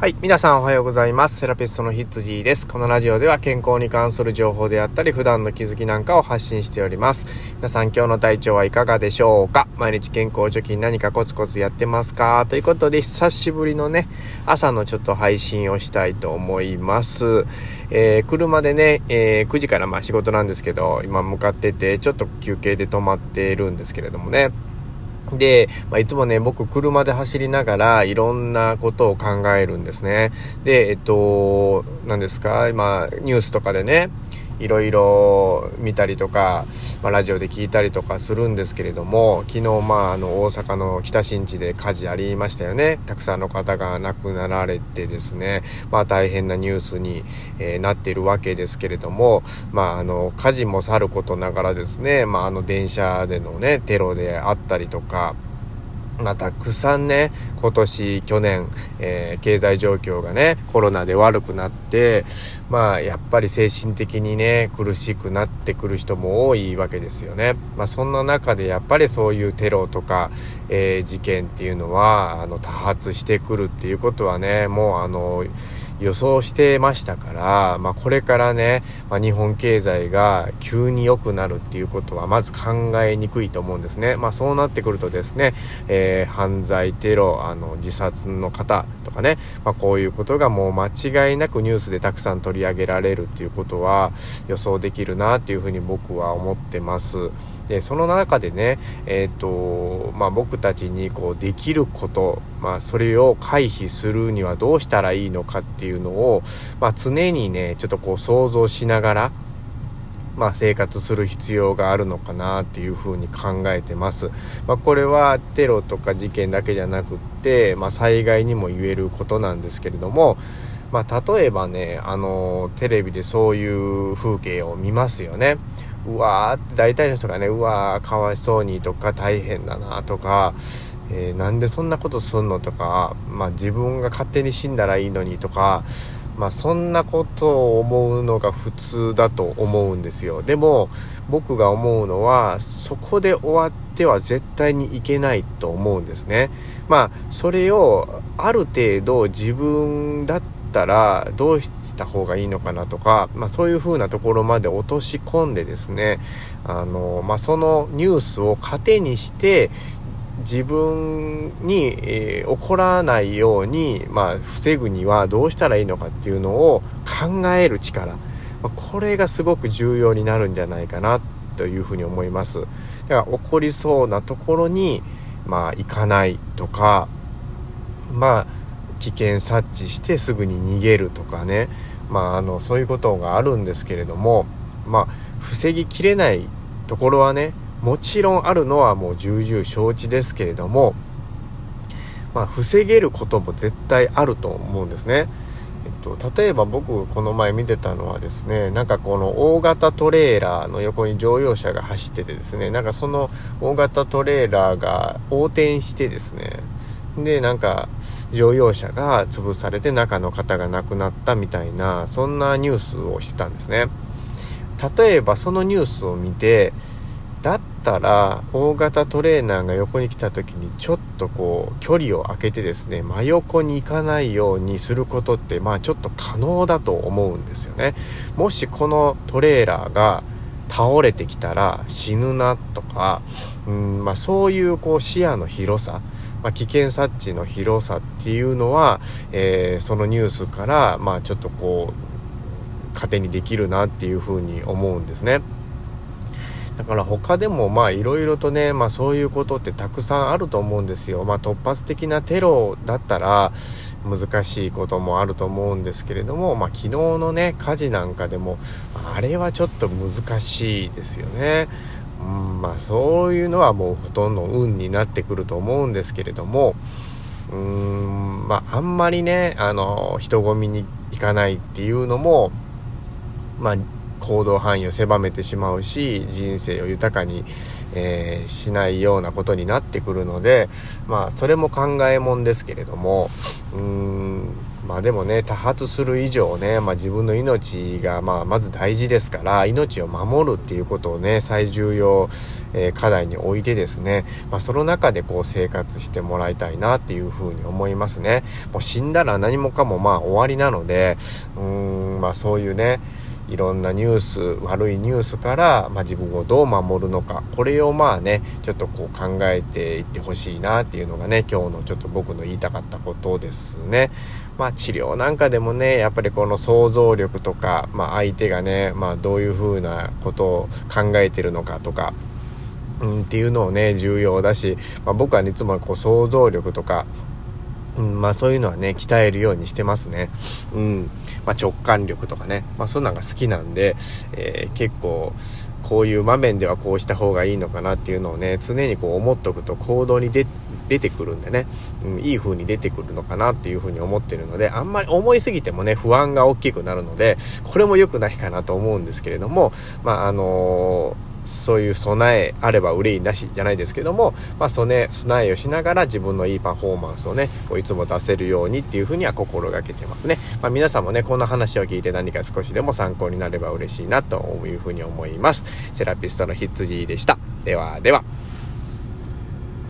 はい。皆さんおはようございます。セラピストのヒッツジーです。このラジオでは健康に関する情報であったり、普段の気づきなんかを発信しております。皆さん今日の体調はいかがでしょうか？毎日健康除菌何かコツコツやってますか？ということで、久しぶりのね、朝のちょっと配信をしたいと思います。えー、車でね、えー、9時からまあ仕事なんですけど、今向かってて、ちょっと休憩で止まってるんですけれどもね。で、まあ、いつもね、僕車で走りながらいろんなことを考えるんですね。で、えっと、何ですか今、ニュースとかでね、いろいろ見たりとか、まあ、ラジオで聞いたりとかするんですけれども、昨日、まあ、あの、大阪の北新地で火事ありましたよね。たくさんの方が亡くなられてですね、まあ、大変なニュースに、えー、なっているわけですけれども、まあ、あの、火事もさることながらですね、まあ、あの、電車でのね、テロであったりとか、まあ、たくさんね、今年、去年、えー、経済状況がね、コロナで悪くなって、まあ、やっぱり精神的にね、苦しくなってくる人も多いわけですよね。まあ、そんな中でやっぱりそういうテロとか、えー、事件っていうのは、あの、多発してくるっていうことはね、もうあの、予想してましたから、まあ、これからね、まあ、日本経済が急に良くなるっていうことはまず考えにくいと思うんですね。まあ、そうなってくるとですね、えー、犯罪、テロ、あの、自殺の方とかね、まあ、こういうことがもう間違いなくニュースでたくさん取り上げられるっていうことは予想できるなっていうふうに僕は思ってます。で、その中でね、えっ、ー、と、まあ、僕たちにこうできること、まあ、それを回避するにはどうしたらいいのかっていうのを、まあ、常にね、ちょっとこう想像しながら、まあ、生活する必要があるのかなっていうふうに考えてます。まあ、これはテロとか事件だけじゃなくって、まあ、災害にも言えることなんですけれども、まあ、例えばね、あの、テレビでそういう風景を見ますよね。うわー大体の人がね、うわーかわいそうにとか大変だなとか、えー、なんでそんなことすんのとか、まあ自分が勝手に死んだらいいのにとか、まあそんなことを思うのが普通だと思うんですよ。でも僕が思うのはそこで終わっては絶対にいけないと思うんですね。まあそれをある程度自分だったらどうした方がいいのかなとか、まあ、そういう風なところまで落とし込んでですね、あの、まあ、そのニュースを糧にして自分に、えー、起こらないように、まあ、防ぐにはどうしたらいいのかっていうのを考える力、まあ、これがすごく重要になるんじゃないかなというふうに思います。だから起こりそうなところに、まあ、行かないとか、まあ、危険察知してすぐに逃げるとかね、まあ、あのそういうことがあるんですけれども、まあ、防ぎきれないところはねもちろんあるのはもう重々承知ですけれども、まあ、防げることも絶対あると思うんですね。えっと、例えば僕この前見てたのはですねなんかこの大型トレーラーの横に乗用車が走っててですねなんかその大型トレーラーが横転してですねで、なんか、乗用車が潰されて中の方が亡くなったみたいな、そんなニュースをしてたんですね。例えばそのニュースを見て、だったら大型トレーナーが横に来た時にちょっとこう距離を空けてですね真横に行かないようにすることってまあちょっと可能だと思うんですよねもしこのトレーラーが倒れてきたら死ぬなとかうんまあそういうこう視野の広さまあ、危険察知の広さっていうのは、えー、そのニュースから、まあ、ちょっとこう糧にできるなっていうふうに思うんですね。だから他でもまあいろいろとね、まあそういうことってたくさんあると思うんですよ。まあ突発的なテロだったら難しいこともあると思うんですけれども、まあ昨日のね、火事なんかでも、あれはちょっと難しいですよね。うん、まあそういうのはもうほとんど運になってくると思うんですけれども、うーん、まああんまりね、あの、人混みに行かないっていうのも、まあ行動範囲を狭めてしまうし、人生を豊かに、えー、しないようなことになってくるので、まあそれも考えもんですけれども、うーん、まあでもね、多発する以上ね、まあ自分の命がまあまず大事ですから、命を守るっていうことをね、最重要、えー、課題に置いてですね、まあその中でこう生活してもらいたいなっていうふうに思いますね。もう死んだら何もかもまあ終わりなので、うーん、まあそういうね、いろんなニュース、悪いニュースから、まあ、自分をどう守るのか、これをまあね、ちょっとこう考えていってほしいなっていうのがね、今日のちょっと僕の言いたかったことですね。まあ治療なんかでもね、やっぱりこの想像力とか、まあ相手がね、まあどういうふうなことを考えてるのかとか、うん、っていうのをね、重要だし、まあ僕はいつもこう想像力とか、うん、まあそういうのはね、鍛えるようにしてますね。うん。まあ直感力とかね。まあそんなんが好きなんで、えー、結構、こういう場面ではこうした方がいいのかなっていうのをね、常にこう思っとくと行動に出出てくるんでね、うん、いい風に出てくるのかなっていう風に思ってるので、あんまり思いすぎてもね、不安が大きくなるので、これも良くないかなと思うんですけれども、まああのーそういう備えあれば憂いなしじゃないですけども、まあ、備え、備えをしながら自分のいいパフォーマンスをね、こういつも出せるようにっていうふうには心がけてますね。まあ、皆さんもね、こんな話を聞いて何か少しでも参考になれば嬉しいなというふうに思います。セラピストのヒッツジーでした。ではでは。